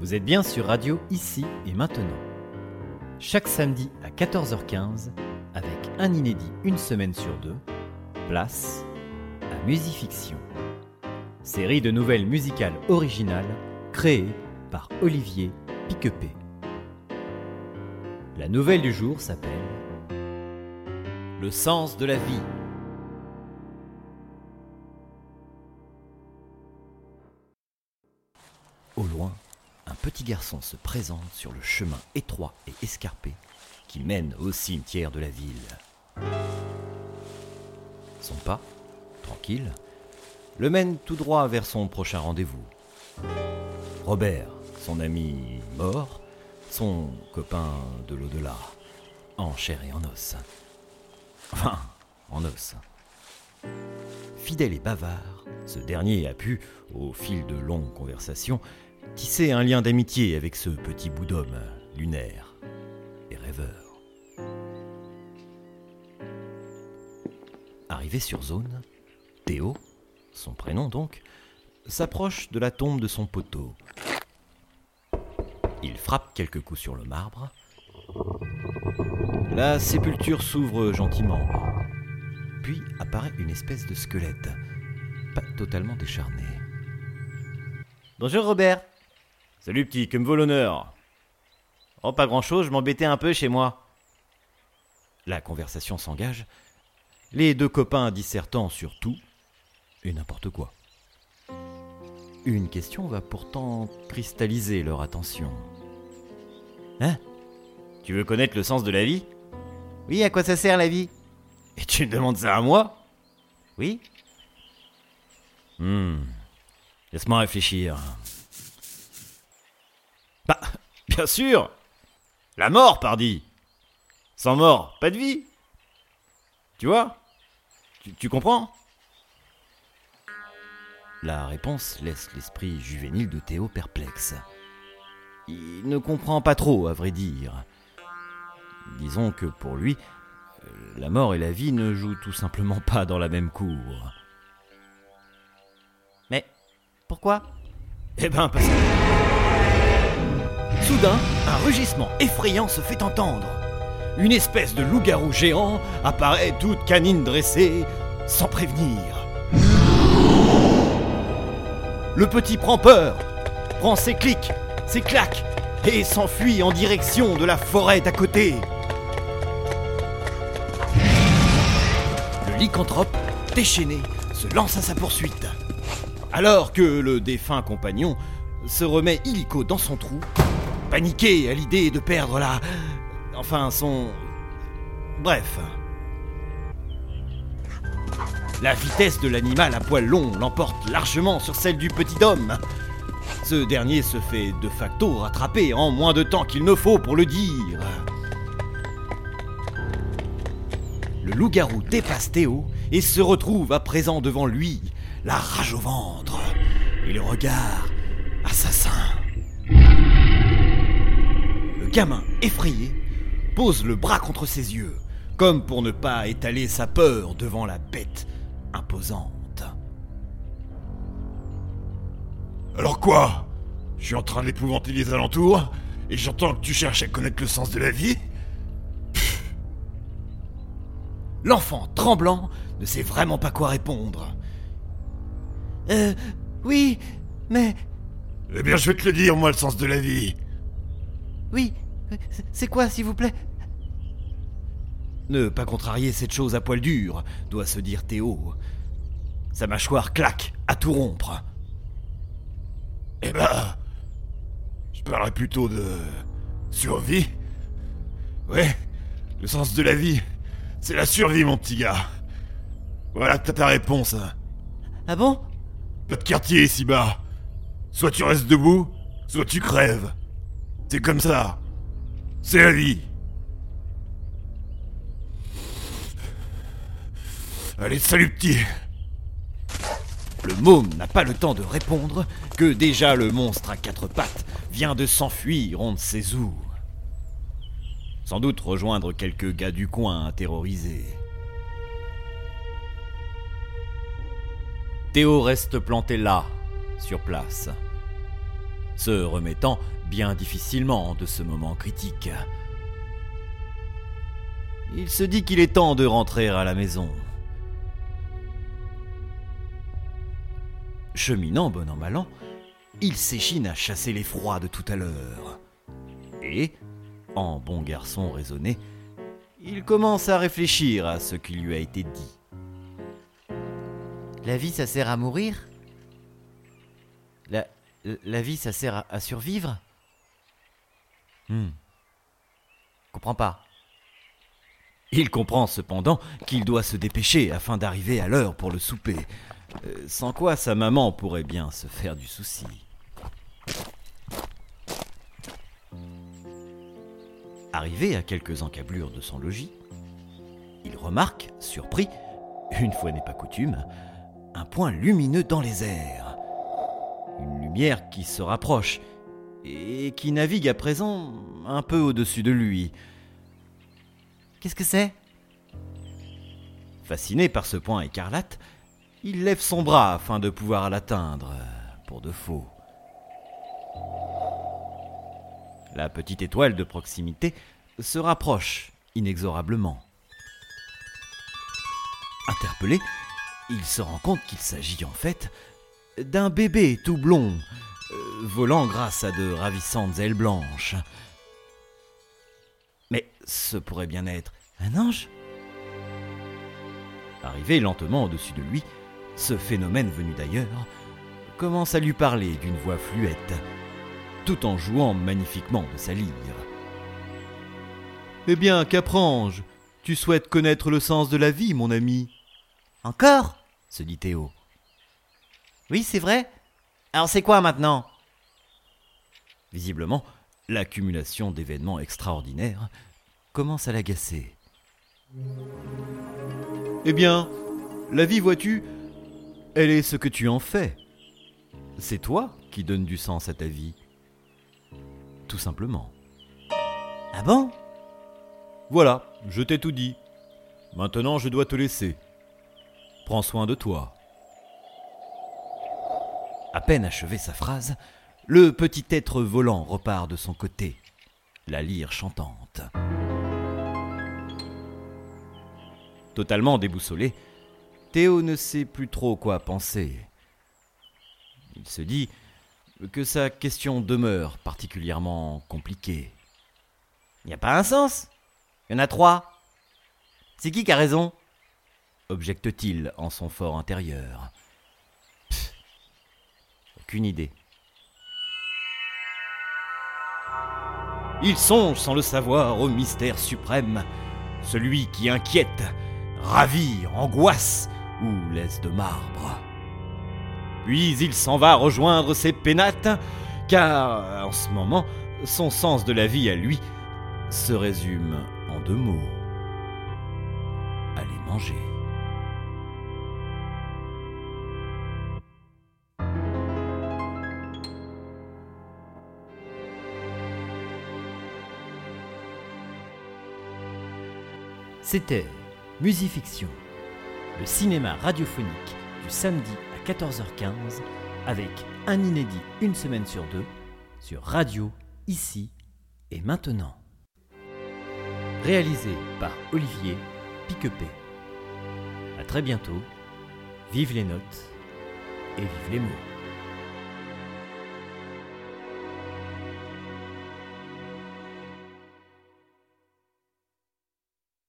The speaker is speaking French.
Vous êtes bien sur Radio Ici et Maintenant. Chaque samedi à 14h15, avec un inédit une semaine sur deux, place à Musifiction. Série de nouvelles musicales originales créées par Olivier Piquepé. La nouvelle du jour s'appelle Le sens de la vie. Au loin, un petit garçon se présente sur le chemin étroit et escarpé qui mène au cimetière de la ville. Son pas, tranquille, le mène tout droit vers son prochain rendez-vous. Robert, son ami mort, son copain de l'au-delà, en chair et en os. Enfin, en os. Fidèle et bavard, ce dernier a pu, au fil de longues conversations, tisser un lien d'amitié avec ce petit bout d'homme, lunaire et rêveur. Arrivé sur zone, Théo, son prénom donc, s'approche de la tombe de son poteau. Il frappe quelques coups sur le marbre. La sépulture s'ouvre gentiment. Puis apparaît une espèce de squelette, pas totalement décharné. Bonjour Robert. Salut petit, que me vaut l'honneur? Oh, pas grand-chose, je m'embêtais un peu chez moi. La conversation s'engage, les deux copains dissertant sur tout et n'importe quoi. Une question va pourtant cristalliser leur attention. Hein? Tu veux connaître le sens de la vie? Oui, à quoi ça sert la vie? Et tu me demandes ça à moi? Oui Hmm. Laisse-moi réfléchir. Bah, bien sûr La mort, pardi Sans mort, pas de vie Tu vois? Tu, tu comprends? La réponse laisse l'esprit juvénile de Théo perplexe. Il ne comprend pas trop, à vrai dire. Disons que pour lui, la mort et la vie ne jouent tout simplement pas dans la même cour. Pourquoi? Eh ben parce que... Soudain, un rugissement effrayant se fait entendre. Une espèce de loup-garou géant apparaît toute canine dressée, sans prévenir. Le petit prend peur, prend ses clics, ses claques, et s'enfuit en direction de la forêt d'à côté. Le lycanthrope, déchaîné, se lance à sa poursuite. Alors que le défunt compagnon se remet illico dans son trou, paniqué à l'idée de perdre la... Enfin, son... Bref. La vitesse de l'animal à poil long l'emporte largement sur celle du petit homme. Ce dernier se fait de facto rattraper en moins de temps qu'il ne faut pour le dire. Le loup-garou dépasse Théo et se retrouve à présent devant lui, la rage au ventre et le regard assassin. Le gamin, effrayé, pose le bras contre ses yeux, comme pour ne pas étaler sa peur devant la bête imposante. Alors quoi? Je suis en train d'épouvanter les alentours et j'entends que tu cherches à connaître le sens de la vie? L'enfant, tremblant, ne sait vraiment pas quoi répondre. Euh, oui, mais... Eh bien, je vais te le dire, moi, le sens de la vie. Oui, c'est quoi, s'il vous plaît? Ne pas contrarier cette chose à poil dur, doit se dire Théo. Sa mâchoire claque, à tout rompre. Eh ben... Je parlerais plutôt de... survie. Ouais, le sens de la vie, c'est la survie, mon petit gars. Voilà, t'as ta réponse. Ah bon? Pas de quartier ici bas. Soit tu restes debout, soit tu crèves. C'est comme ça. C'est la vie. Allez, salut petit. Le môme n'a pas le temps de répondre que déjà le monstre à quatre pattes vient de s'enfuir on ne sait où. Sans doute rejoindre quelques gars du coin terrorisés. Théo reste planté là, sur place. se remettant bien difficilement de ce moment critique. Il se dit qu'il est temps de rentrer à la maison. Cheminant bon an mal an, il s'échine à chasser les froids de tout à l'heure. Et, en bon garçon raisonné, il commence à réfléchir à ce qui lui a été dit. La vie, ça sert à mourir la, vie, ça sert à, survivre Hmm. Comprends pas. Il comprend cependant qu'il doit se dépêcher afin d'arriver à l'heure pour le souper, euh, sans quoi sa maman pourrait bien se faire du souci. Arrivé à quelques encablures de son logis, il remarque, surpris, une fois n'est pas coutume, un point lumineux dans les airs. Une lumière qui se rapproche et qui navigue à présent un peu au-dessus de lui. Qu'est-ce que c'est? Fasciné par ce point écarlate, il lève son bras afin de pouvoir l'atteindre, pour de faux. La petite étoile de proximité se rapproche inexorablement. Interpellé, il se rend compte qu'il s'agit en fait d'un bébé tout blond, euh, volant grâce à de ravissantes ailes blanches. Mais ce pourrait bien être un ange? Arrivé lentement au-dessus de lui, ce phénomène venu d'ailleurs commence à lui parler d'une voix fluette, tout en jouant magnifiquement de sa lyre. Eh bien, Caprange, tu souhaites connaître le sens de la vie, mon ami Encore? Se dit Théo. Oui, c'est vrai. Alors c'est quoi maintenant? Visiblement, l'accumulation d'événements extraordinaires commence à l'agacer. Eh bien, la vie, vois-tu, elle est ce que tu en fais. C'est toi qui donnes du sens à ta vie. Tout simplement. Ah bon? Voilà, je t'ai tout dit. Maintenant, je dois te laisser. Prends soin de toi. À peine achevé sa phrase, le petit être volant repart de son côté, la lyre chantante. Totalement déboussolé, Théo ne sait plus trop quoi penser. Il se dit que sa question demeure particulièrement compliquée. Y a pas un sens Y en a trois. C'est qui qui a raison? Objecte-t-il en son fort intérieur. Pff, aucune idée. Il songe sans le savoir au mystère suprême, celui qui inquiète, ravit, angoisse ou laisse de marbre. Puis il s'en va rejoindre ses pénates, car en ce moment, son sens de la vie à lui se résume en deux mots. Aller manger. C'était Musifiction, le cinéma radiophonique du samedi à 14h15 avec un inédit une semaine sur deux sur Radio, ici et maintenant. Réalisé par Olivier Piquepé. A très bientôt, vive les notes et vive les mots.